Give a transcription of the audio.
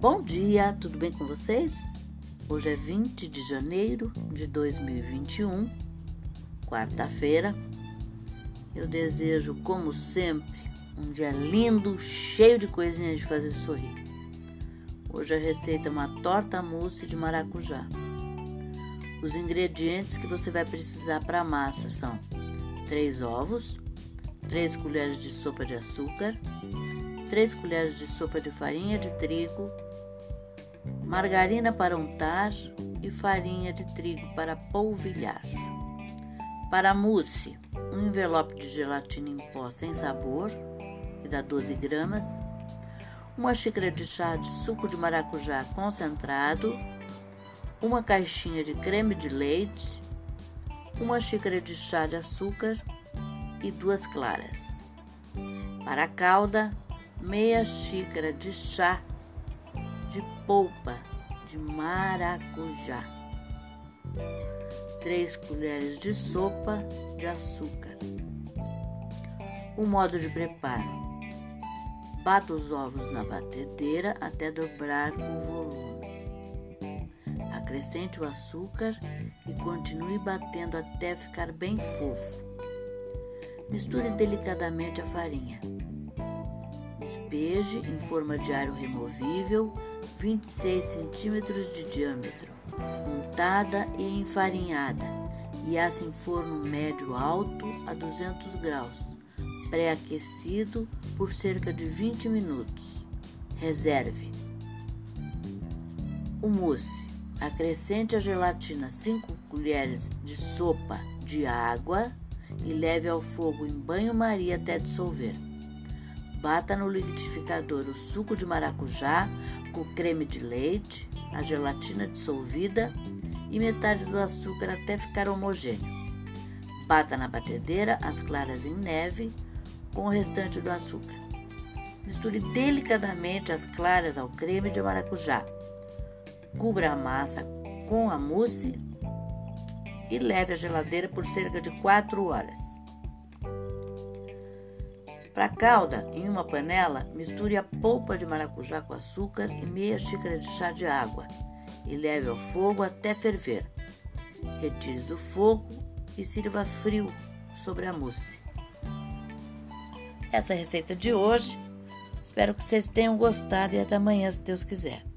Bom dia, tudo bem com vocês? Hoje é 20 de janeiro de 2021, quarta-feira. Eu desejo, como sempre, um dia lindo, cheio de coisinhas de fazer sorrir. Hoje a receita é uma torta mousse de maracujá. Os ingredientes que você vai precisar para a massa são 3 ovos, 3 colheres de sopa de açúcar, 3 colheres de sopa de farinha de trigo, margarina para untar e farinha de trigo para polvilhar. Para mousse, um envelope de gelatina em pó sem sabor, que dá 12 gramas, uma xícara de chá de suco de maracujá concentrado, uma caixinha de creme de leite, uma xícara de chá de açúcar e duas claras. Para a calda, meia xícara de chá de polpa de maracujá, 3 colheres de sopa de açúcar. O modo de preparo: bata os ovos na batedeira até dobrar o volume. Acrescente o açúcar e continue batendo até ficar bem fofo. Misture delicadamente a farinha. Despeje em forma de aro removível 26 centímetros de diâmetro, untada e enfarinhada, e assa em forno médio alto a 200 graus, pré-aquecido por cerca de 20 minutos. Reserve. O mousse. Acrescente a gelatina 5 colheres de sopa de água e leve ao fogo em banho-maria até dissolver. Bata no liquidificador o suco de maracujá com creme de leite, a gelatina dissolvida e metade do açúcar até ficar homogêneo. Bata na batedeira as claras em neve com o restante do açúcar. Misture delicadamente as claras ao creme de maracujá. Cubra a massa com a mousse e leve à geladeira por cerca de 4 horas. Para a calda, em uma panela, misture a polpa de maracujá com açúcar e meia xícara de chá de água e leve ao fogo até ferver. Retire do fogo e sirva frio sobre a mousse. Essa é receita de hoje. Espero que vocês tenham gostado e até amanhã, se Deus quiser.